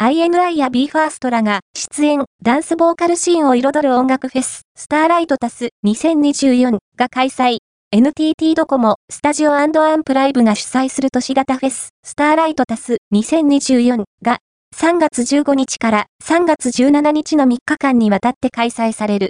INI や BE:FIRST らが出演、ダンスボーカルシーンを彩る音楽フェス、スターライトタス2024が開催。NTT ドコモ、スタジオアンプライブが主催する都市型フェス、スターライトタス2024が3月15日から3月17日の3日間にわたって開催される。